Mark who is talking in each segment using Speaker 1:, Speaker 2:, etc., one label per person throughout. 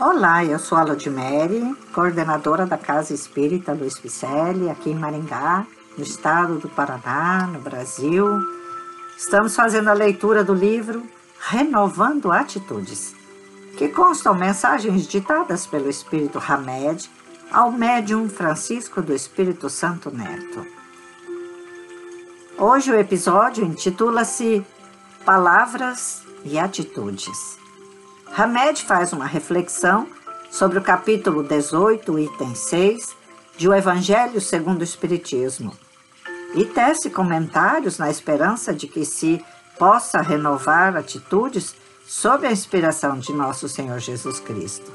Speaker 1: Olá, eu sou a coordenadora da Casa Espírita Luiz Picelli, aqui em Maringá, no estado do Paraná, no Brasil. Estamos fazendo a leitura do livro Renovando Atitudes, que constam mensagens ditadas pelo Espírito Hamed ao médium Francisco do Espírito Santo Neto. Hoje o episódio intitula-se Palavras e Atitudes. Hamed faz uma reflexão sobre o capítulo 18, item 6 de O Evangelho segundo o Espiritismo e tece comentários na esperança de que se possa renovar atitudes sob a inspiração de nosso Senhor Jesus Cristo.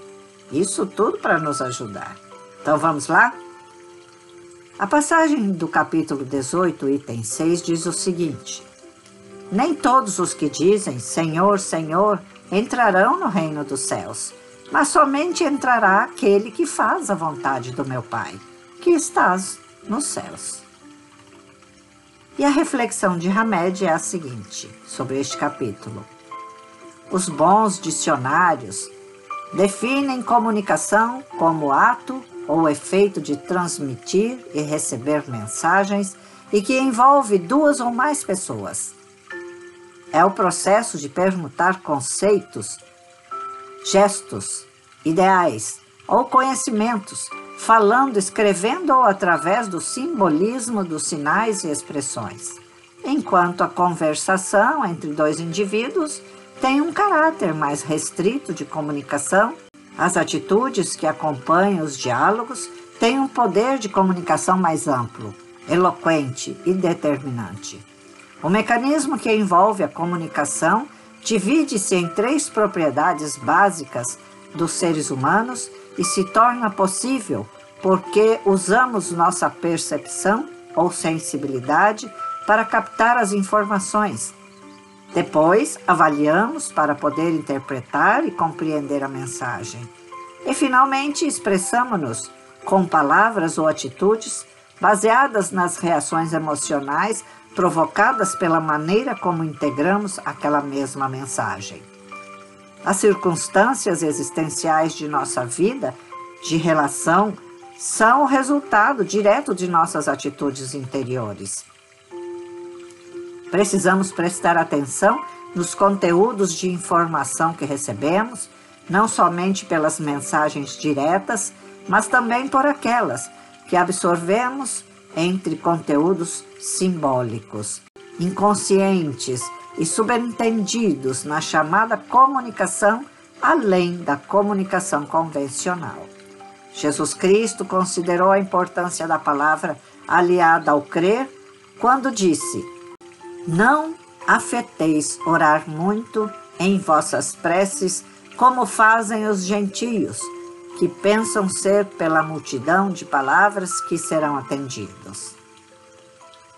Speaker 1: Isso tudo para nos ajudar. Então vamos lá? A passagem do capítulo 18, item 6 diz o seguinte: Nem todos os que dizem Senhor, Senhor entrarão no reino dos céus, mas somente entrará aquele que faz a vontade do meu Pai, que estás nos céus. E a reflexão de Hamed é a seguinte, sobre este capítulo. Os bons dicionários definem comunicação como ato ou efeito de transmitir e receber mensagens e que envolve duas ou mais pessoas é o processo de permutar conceitos, gestos, ideais ou conhecimentos, falando, escrevendo ou através do simbolismo dos sinais e expressões. Enquanto a conversação entre dois indivíduos tem um caráter mais restrito de comunicação, as atitudes que acompanham os diálogos têm um poder de comunicação mais amplo, eloquente e determinante. O mecanismo que envolve a comunicação divide-se em três propriedades básicas dos seres humanos e se torna possível porque usamos nossa percepção ou sensibilidade para captar as informações. Depois, avaliamos para poder interpretar e compreender a mensagem. E, finalmente, expressamos-nos com palavras ou atitudes baseadas nas reações emocionais provocadas pela maneira como integramos aquela mesma mensagem. As circunstâncias existenciais de nossa vida, de relação, são o resultado direto de nossas atitudes interiores. Precisamos prestar atenção nos conteúdos de informação que recebemos, não somente pelas mensagens diretas, mas também por aquelas que absorvemos entre conteúdos simbólicos, inconscientes e subentendidos na chamada comunicação além da comunicação convencional. Jesus Cristo considerou a importância da palavra aliada ao crer quando disse: Não afeteis orar muito em vossas preces, como fazem os gentios que pensam ser pela multidão de palavras que serão atendidos.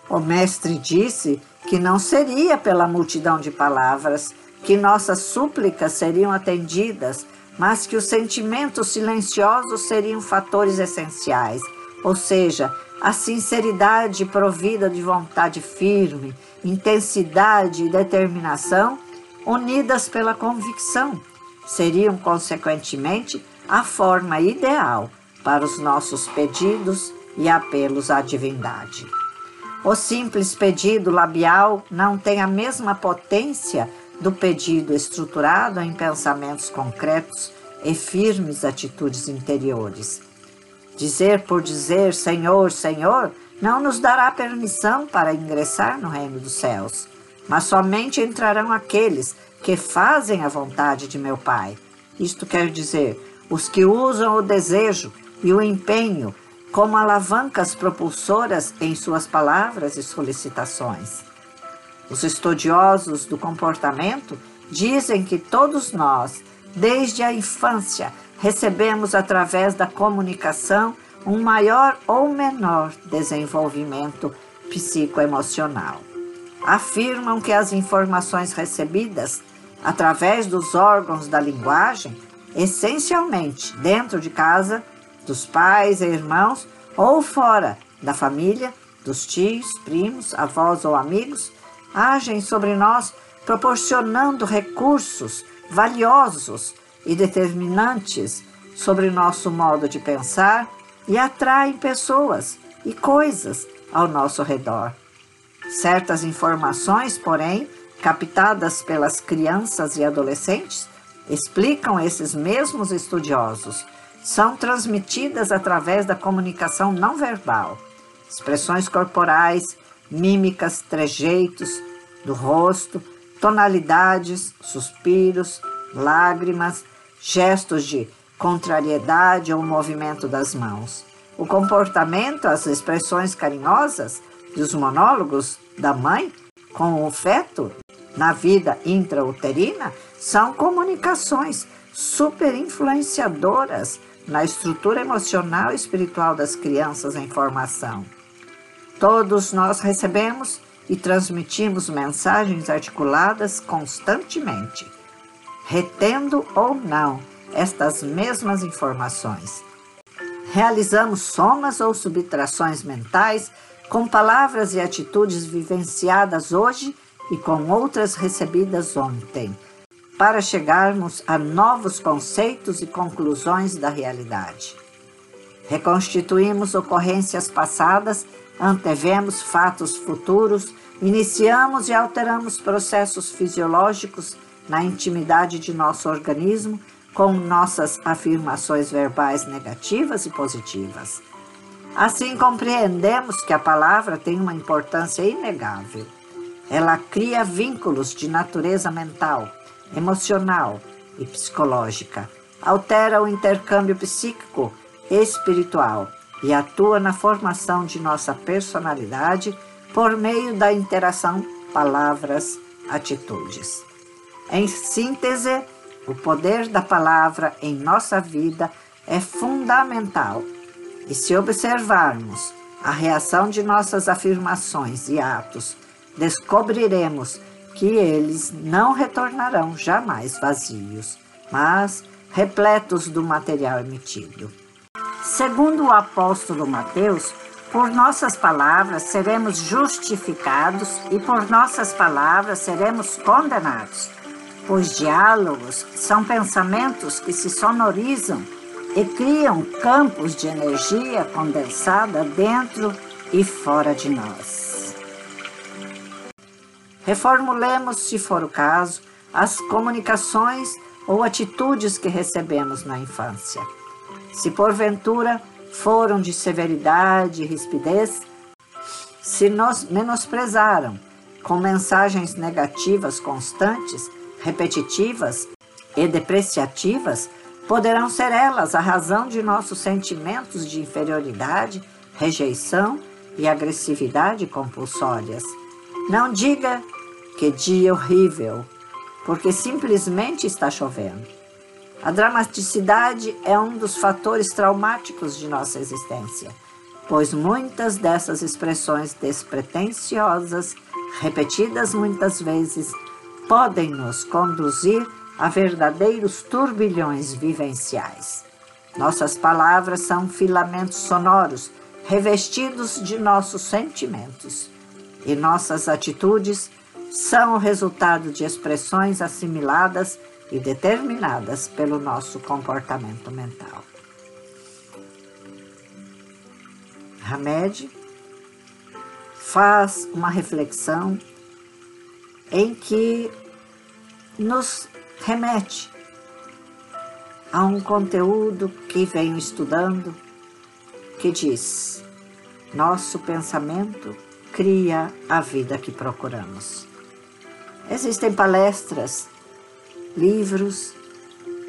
Speaker 1: O Mestre disse que não seria pela multidão de palavras que nossas súplicas seriam atendidas, mas que os sentimentos silenciosos seriam fatores essenciais, ou seja, a sinceridade provida de vontade firme, intensidade e determinação, unidas pela convicção, seriam, consequentemente, a forma ideal para os nossos pedidos e apelos à divindade. O simples pedido labial não tem a mesma potência do pedido estruturado em pensamentos concretos e firmes atitudes interiores. Dizer por dizer Senhor, Senhor não nos dará permissão para ingressar no reino dos céus, mas somente entrarão aqueles que fazem a vontade de meu Pai. Isto quer dizer, os que usam o desejo e o empenho como alavancas propulsoras em suas palavras e solicitações. Os estudiosos do comportamento dizem que todos nós, desde a infância, recebemos através da comunicação um maior ou menor desenvolvimento psicoemocional. Afirmam que as informações recebidas através dos órgãos da linguagem essencialmente dentro de casa, dos pais e irmãos ou fora da família, dos tios, primos, avós ou amigos, agem sobre nós proporcionando recursos valiosos e determinantes sobre nosso modo de pensar e atraem pessoas e coisas ao nosso redor. Certas informações, porém, captadas pelas crianças e adolescentes, explicam esses mesmos estudiosos, são transmitidas através da comunicação não verbal, expressões corporais, mímicas, trejeitos do rosto, tonalidades, suspiros, lágrimas, gestos de contrariedade ou movimento das mãos. O comportamento, as expressões carinhosas dos monólogos da mãe com o feto na vida intrauterina são comunicações super influenciadoras na estrutura emocional e espiritual das crianças em formação. Todos nós recebemos e transmitimos mensagens articuladas constantemente, retendo ou não estas mesmas informações. Realizamos somas ou subtrações mentais com palavras e atitudes vivenciadas hoje e com outras recebidas ontem, para chegarmos a novos conceitos e conclusões da realidade. Reconstituímos ocorrências passadas, antevemos fatos futuros, iniciamos e alteramos processos fisiológicos na intimidade de nosso organismo com nossas afirmações verbais negativas e positivas. Assim compreendemos que a palavra tem uma importância inegável. Ela cria vínculos de natureza mental, emocional e psicológica, altera o intercâmbio psíquico e espiritual e atua na formação de nossa personalidade por meio da interação palavras-atitudes. Em síntese, o poder da palavra em nossa vida é fundamental. E se observarmos a reação de nossas afirmações e atos, descobriremos que eles não retornarão jamais vazios, mas repletos do material emitido. Segundo o apóstolo Mateus, por nossas palavras seremos justificados e por nossas palavras seremos condenados. Os diálogos são pensamentos que se sonorizam e criam campos de energia condensada dentro e fora de nós. Reformulemos, se for o caso, as comunicações ou atitudes que recebemos na infância. Se porventura foram de severidade e rispidez, se nos menosprezaram com mensagens negativas constantes, repetitivas e depreciativas, poderão ser elas a razão de nossos sentimentos de inferioridade, rejeição e agressividade compulsórias. Não diga que dia horrível, porque simplesmente está chovendo. A dramaticidade é um dos fatores traumáticos de nossa existência, pois muitas dessas expressões despretensiosas, repetidas muitas vezes, podem nos conduzir a verdadeiros turbilhões vivenciais. Nossas palavras são filamentos sonoros revestidos de nossos sentimentos, e nossas atitudes são o resultado de expressões assimiladas e determinadas pelo nosso comportamento mental. Hamed faz uma reflexão em que nos remete a um conteúdo que venho estudando que diz: nosso pensamento cria a vida que procuramos. Existem palestras, livros,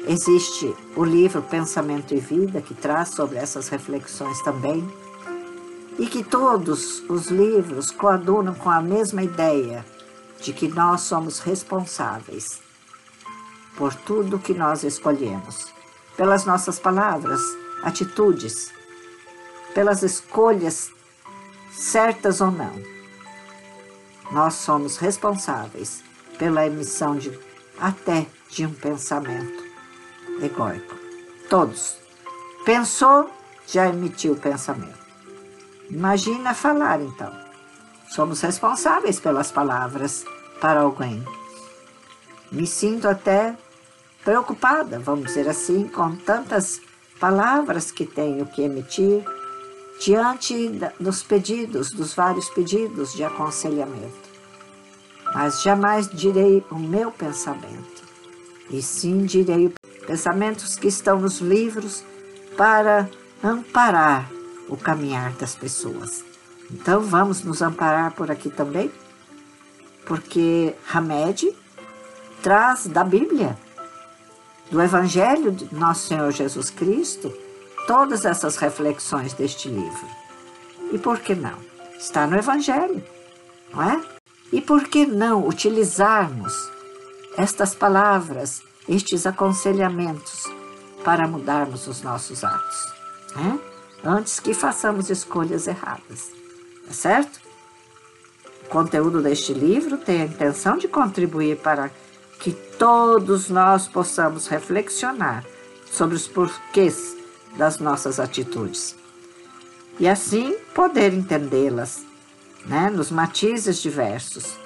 Speaker 1: existe o livro Pensamento e Vida que traz sobre essas reflexões também, e que todos os livros coadunam com a mesma ideia de que nós somos responsáveis por tudo que nós escolhemos, pelas nossas palavras, atitudes, pelas escolhas certas ou não. Nós somos responsáveis pela emissão de até de um pensamento egóico. Todos. Pensou, já emitiu o pensamento. Imagina falar então. Somos responsáveis pelas palavras para alguém. Me sinto até preocupada, vamos dizer assim, com tantas palavras que tenho que emitir diante dos pedidos, dos vários pedidos de aconselhamento. Mas jamais direi o meu pensamento, e sim direi pensamentos que estão nos livros para amparar o caminhar das pessoas. Então vamos nos amparar por aqui também, porque Hamed traz da Bíblia, do Evangelho de Nosso Senhor Jesus Cristo, todas essas reflexões deste livro. E por que não? Está no Evangelho, não é? E por que não utilizarmos estas palavras, estes aconselhamentos para mudarmos os nossos atos, né? antes que façamos escolhas erradas, tá certo? O conteúdo deste livro tem a intenção de contribuir para que todos nós possamos reflexionar sobre os porquês das nossas atitudes. E assim poder entendê-las, né, nos matizes diversos,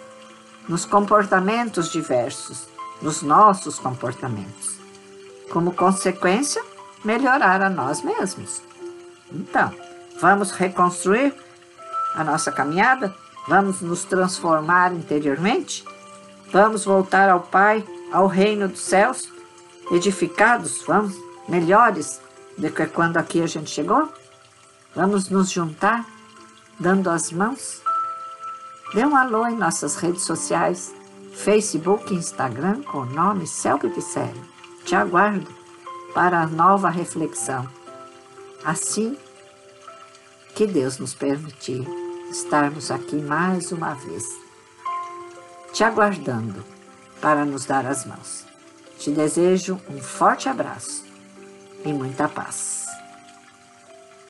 Speaker 1: nos comportamentos diversos, nos nossos comportamentos. Como consequência, melhorar a nós mesmos. Então, vamos reconstruir a nossa caminhada? Vamos nos transformar interiormente? Vamos voltar ao Pai, ao reino dos céus, edificados, vamos, melhores do que quando aqui a gente chegou? Vamos nos juntar, dando as mãos? Dê um alô em nossas redes sociais, Facebook e Instagram, com o nome Celpe Picelli. Te aguardo para a nova reflexão. Assim que Deus nos permitir estarmos aqui mais uma vez, te aguardando para nos dar as mãos. Te desejo um forte abraço e muita paz.